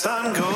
sun goes